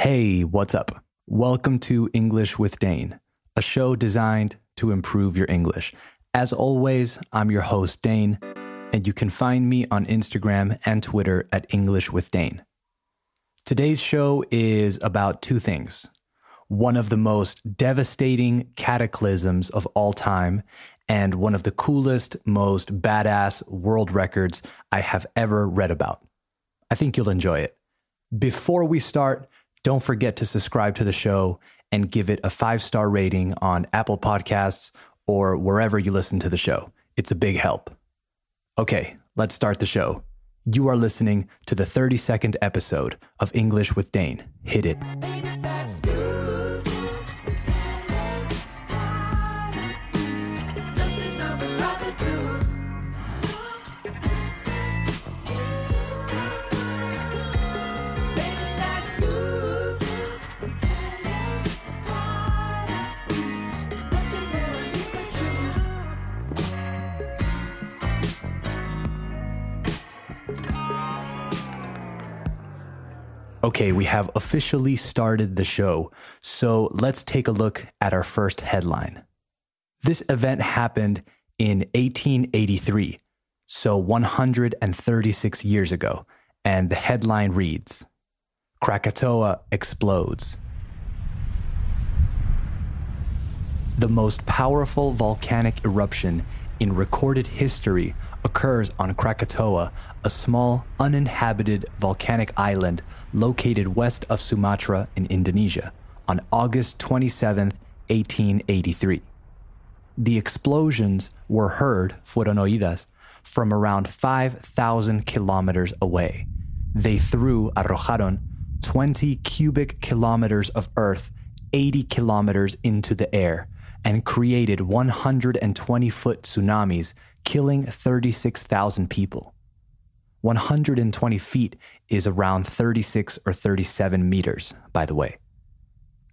Hey, what's up? Welcome to English with Dane, a show designed to improve your English. As always, I'm your host, Dane, and you can find me on Instagram and Twitter at English with Dane. Today's show is about two things one of the most devastating cataclysms of all time, and one of the coolest, most badass world records I have ever read about. I think you'll enjoy it. Before we start, don't forget to subscribe to the show and give it a five star rating on Apple Podcasts or wherever you listen to the show. It's a big help. Okay, let's start the show. You are listening to the 32nd episode of English with Dane. Hit it. Okay, we have officially started the show, so let's take a look at our first headline. This event happened in 1883, so 136 years ago, and the headline reads Krakatoa explodes. The most powerful volcanic eruption in recorded history occurs on Krakatoa, a small, uninhabited volcanic island located west of Sumatra in Indonesia, on August 27, 1883. The explosions were heard, fueron oídas, from around 5,000 kilometers away. They threw, arrojaron, 20 cubic kilometers of earth 80 kilometers into the air and created 120 foot tsunamis killing 36,000 people. 120 feet is around 36 or 37 meters, by the way.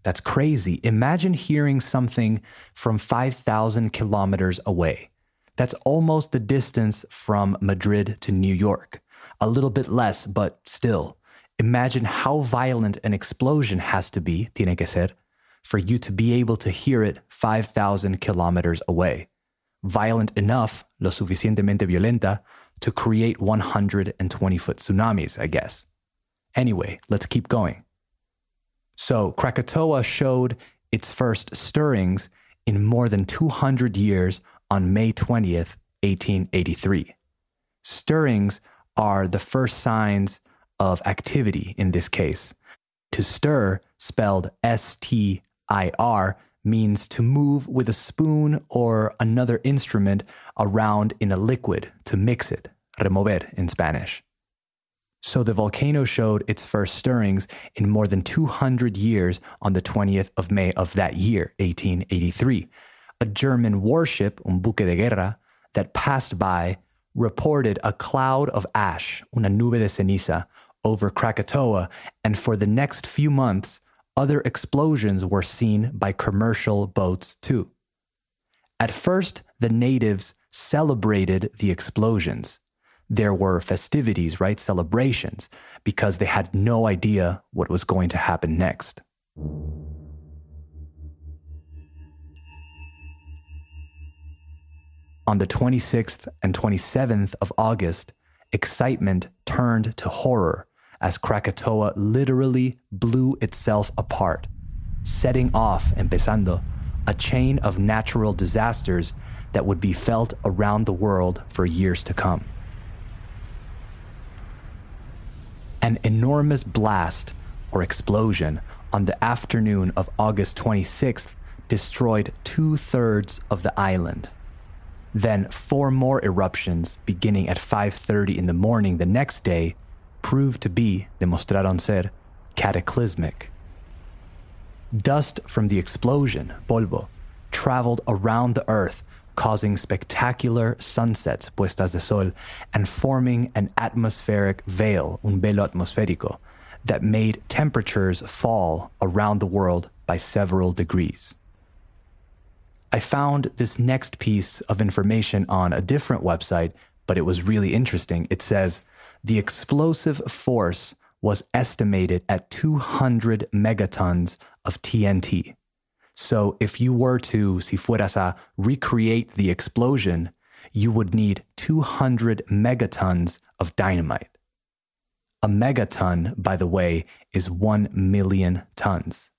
That's crazy. Imagine hearing something from 5,000 kilometers away. That's almost the distance from Madrid to New York. A little bit less, but still. Imagine how violent an explosion has to be, tiene que ser, for you to be able to hear it 5,000 kilometers away violent enough, lo suficientemente violenta, to create 120 foot tsunamis, I guess. Anyway, let's keep going. So, Krakatoa showed its first stirrings in more than 200 years on May 20th, 1883. Stirrings are the first signs of activity in this case. To stir, spelled S T I R, means to move with a spoon or another instrument around in a liquid to mix it, remover in Spanish. So the volcano showed its first stirrings in more than 200 years on the 20th of May of that year, 1883. A German warship, un buque de guerra, that passed by reported a cloud of ash, una nube de ceniza, over Krakatoa, and for the next few months, other explosions were seen by commercial boats too. At first, the natives celebrated the explosions. There were festivities, right? Celebrations, because they had no idea what was going to happen next. On the 26th and 27th of August, excitement turned to horror as Krakatoa literally blew itself apart, setting off, empezando, a chain of natural disasters that would be felt around the world for years to come. An enormous blast or explosion on the afternoon of August 26th destroyed two thirds of the island. Then four more eruptions beginning at 5:30 in the morning the next day proved to be, demostraron ser, cataclysmic. Dust from the explosion, polvo, traveled around the Earth, causing spectacular sunsets, puestas de sol, and forming an atmospheric veil, un velo atmosférico, that made temperatures fall around the world by several degrees. I found this next piece of information on a different website, but it was really interesting. It says, the explosive force was estimated at 200 megatons of TNT. So if you were to, si fueras a recreate the explosion, you would need 200 megatons of dynamite. A megaton, by the way, is 1 million tons.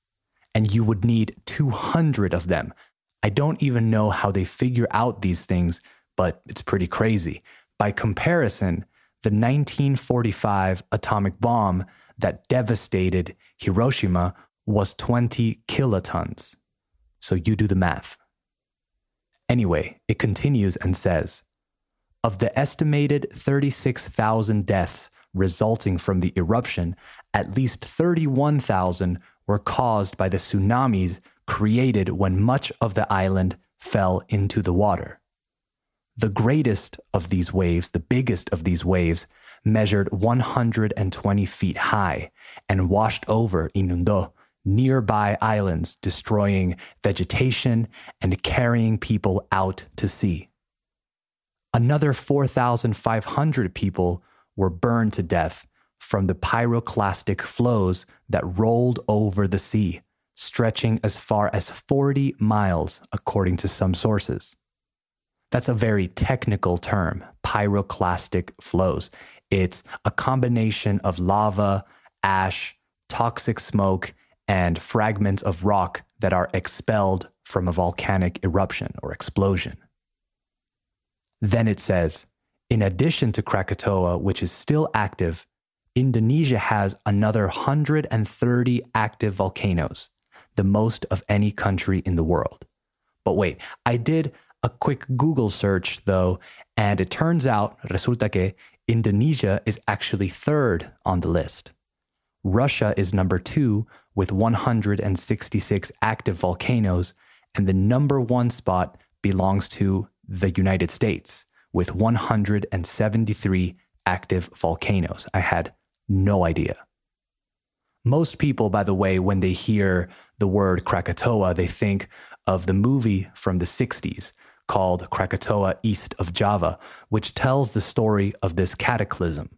And you would need 200 of them. I don't even know how they figure out these things, but it's pretty crazy. By comparison, the 1945 atomic bomb that devastated Hiroshima was 20 kilotons. So you do the math. Anyway, it continues and says Of the estimated 36,000 deaths resulting from the eruption, at least 31,000 were caused by the tsunamis created when much of the island fell into the water. The greatest of these waves, the biggest of these waves, measured 120 feet high and washed over Inundo, nearby islands, destroying vegetation and carrying people out to sea. Another 4,500 people were burned to death from the pyroclastic flows that rolled over the sea, stretching as far as 40 miles, according to some sources. That's a very technical term, pyroclastic flows. It's a combination of lava, ash, toxic smoke, and fragments of rock that are expelled from a volcanic eruption or explosion. Then it says, in addition to Krakatoa, which is still active, Indonesia has another 130 active volcanoes, the most of any country in the world. But wait, I did a quick Google search though, and it turns out, resulta que Indonesia is actually third on the list. Russia is number two with 166 active volcanoes, and the number one spot belongs to the United States with 173 active volcanoes. I had no idea. Most people, by the way, when they hear the word Krakatoa, they think of the movie from the 60s called Krakatoa East of Java, which tells the story of this cataclysm.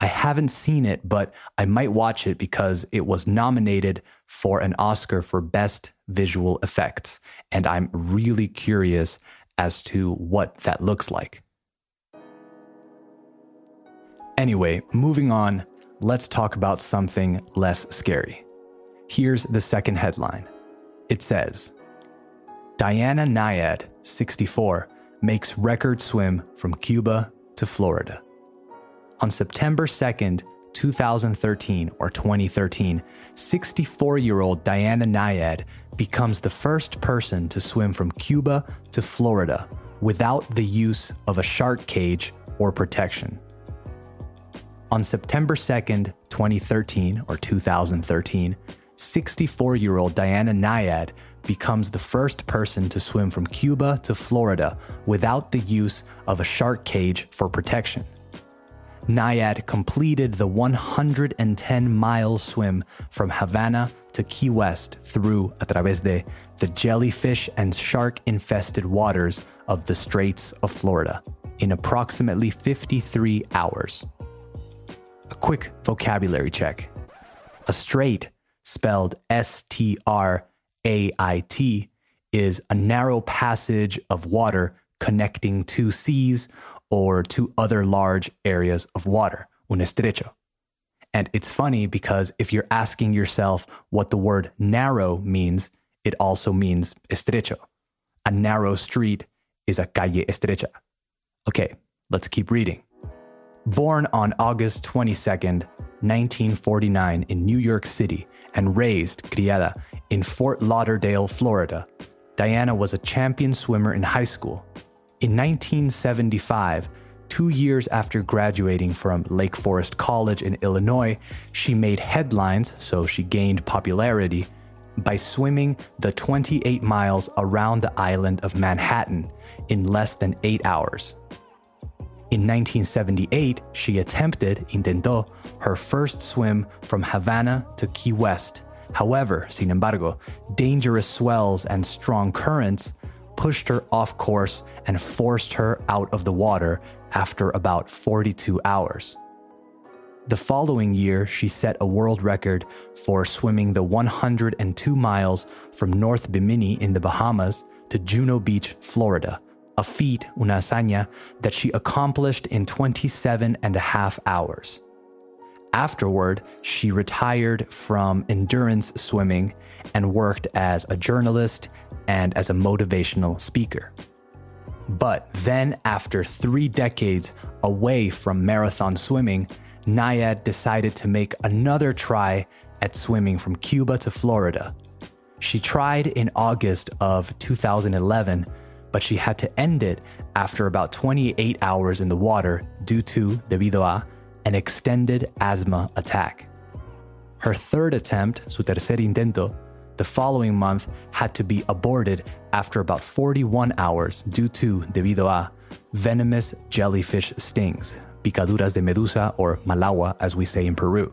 I haven't seen it, but I might watch it because it was nominated for an Oscar for Best Visual Effects. And I'm really curious as to what that looks like. Anyway, moving on, let's talk about something less scary. Here's the second headline it says Diana Nyad, 64, makes record swim from Cuba to Florida. On September 2nd, 2013 or 2013, 64 year old Diana Nyad becomes the first person to swim from Cuba to Florida without the use of a shark cage or protection. On September 2nd, 2013 or 2013, 64 year old Diana Nyad becomes the first person to swim from Cuba to Florida without the use of a shark cage for protection. Nyad completed the 110 mile swim from Havana to Key West through a través de the jellyfish and shark infested waters of the Straits of Florida in approximately 53 hours. A quick vocabulary check. A strait, spelled S T R A I T, is a narrow passage of water connecting two seas or two other large areas of water, un estrecho. And it's funny because if you're asking yourself what the word narrow means, it also means estrecho. A narrow street is a calle estrecha. Okay, let's keep reading. Born on August 22nd, 1949, in New York City and raised, criada, in Fort Lauderdale, Florida, Diana was a champion swimmer in high school in 1975, two years after graduating from Lake Forest College in Illinois, she made headlines, so she gained popularity, by swimming the 28 miles around the island of Manhattan in less than eight hours. In 1978, she attempted, intentó, her first swim from Havana to Key West. However, sin embargo, dangerous swells and strong currents pushed her off course and forced her out of the water after about 42 hours. The following year, she set a world record for swimming the 102 miles from North Bimini in the Bahamas to Juno Beach, Florida, a feat, una hazaña, that she accomplished in 27 and a half hours. Afterward, she retired from endurance swimming and worked as a journalist and as a motivational speaker. But then, after three decades away from marathon swimming, Nyad decided to make another try at swimming from Cuba to Florida. She tried in August of 2011, but she had to end it after about 28 hours in the water due to, debido a, an extended asthma attack. Her third attempt, su tercer intento, the following month had to be aborted after about 41 hours due to, debido a, venomous jellyfish stings, picaduras de medusa or malagua as we say in Peru.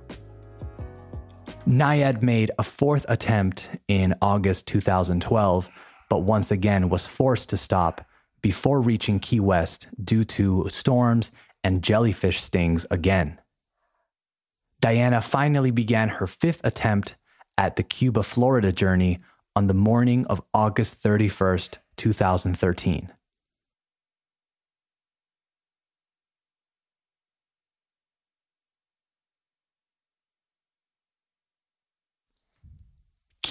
Nyad made a fourth attempt in August 2012, but once again was forced to stop before reaching Key West due to storms and jellyfish stings again. Diana finally began her fifth attempt at the Cuba Florida journey on the morning of August 31st, 2013.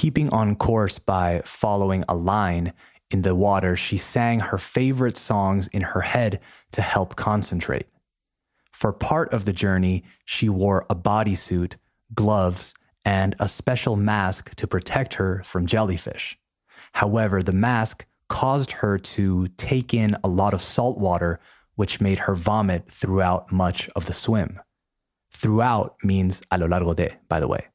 Keeping on course by following a line in the water, she sang her favorite songs in her head to help concentrate. For part of the journey, she wore a bodysuit, gloves, and a special mask to protect her from jellyfish. However, the mask caused her to take in a lot of salt water, which made her vomit throughout much of the swim. Throughout means a lo largo de, by the way.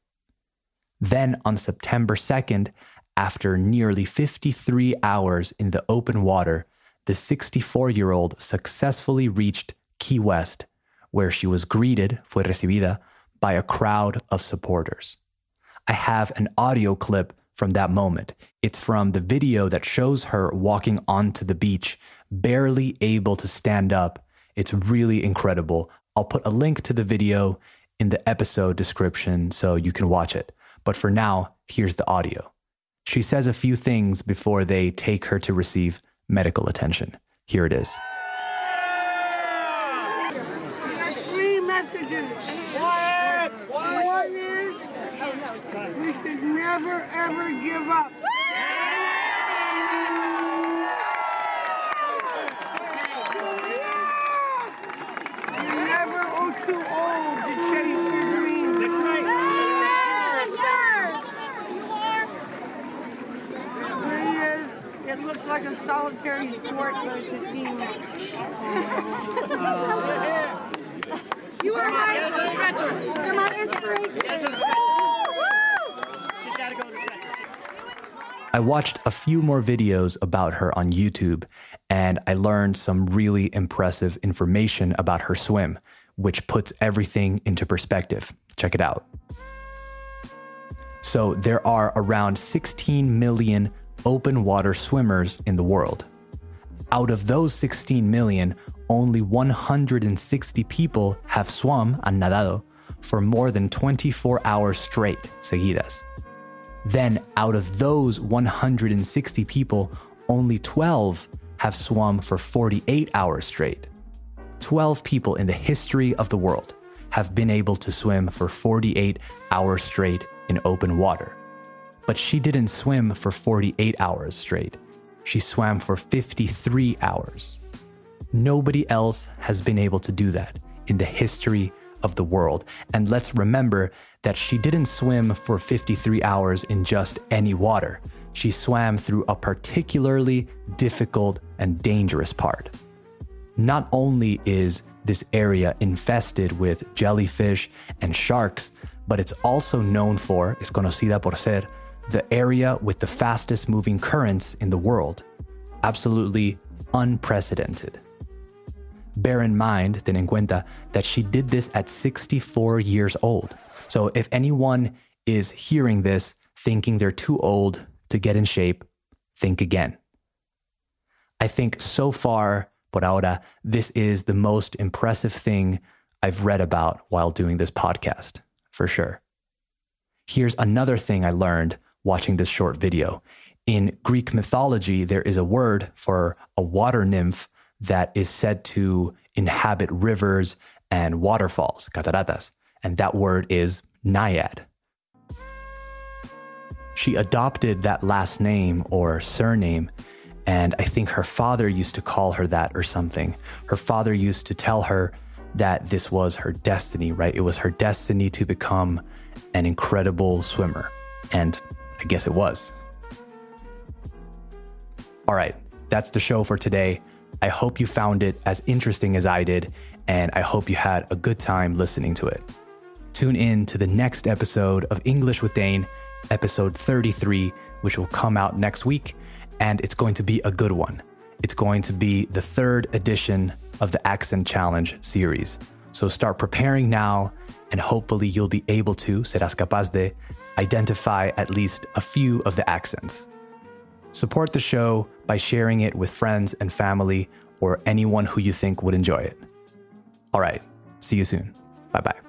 Then on September 2nd, after nearly 53 hours in the open water, the 64 year old successfully reached Key West, where she was greeted, fue recibida, by a crowd of supporters. I have an audio clip from that moment. It's from the video that shows her walking onto the beach, barely able to stand up. It's really incredible. I'll put a link to the video in the episode description so you can watch it. But for now, here's the audio. She says a few things before they take her to receive medical attention. Here it is. Three messages. One is we should never ever give up. Never oh, too old to chase your dreams. Three is it looks like a solitary sport, but it's a team. You are my, you're my inspiration. I watched a few more videos about her on YouTube and I learned some really impressive information about her swim, which puts everything into perspective. Check it out. So, there are around 16 million open water swimmers in the world. Out of those 16 million, only 160 people have swum and nadado for more than 24 hours straight, seguidas. Then, out of those 160 people, only 12 have swum for 48 hours straight. 12 people in the history of the world have been able to swim for 48 hours straight in open water. But she didn't swim for 48 hours straight. She swam for 53 hours. Nobody else has been able to do that in the history of the world. And let's remember that she didn't swim for 53 hours in just any water. She swam through a particularly difficult and dangerous part. Not only is this area infested with jellyfish and sharks, but it's also known for, es conocida por ser, the area with the fastest moving currents in the world. Absolutely unprecedented. Bear in mind, ten en cuenta, that she did this at 64 years old. So if anyone is hearing this thinking they're too old to get in shape, think again. I think so far, por ahora, this is the most impressive thing I've read about while doing this podcast, for sure. Here's another thing I learned watching this short video. In Greek mythology, there is a word for a water nymph that is said to inhabit rivers and waterfalls, cataratas, and that word is naiad. She adopted that last name or surname, and I think her father used to call her that or something. Her father used to tell her that this was her destiny, right? It was her destiny to become an incredible swimmer. And I guess it was. All right, that's the show for today. I hope you found it as interesting as I did, and I hope you had a good time listening to it. Tune in to the next episode of English with Dane, episode 33, which will come out next week, and it's going to be a good one. It's going to be the third edition of the Accent Challenge series. So start preparing now, and hopefully you'll be able to, serás capaz de, identify at least a few of the accents. Support the show by sharing it with friends and family or anyone who you think would enjoy it. All right, see you soon. Bye bye.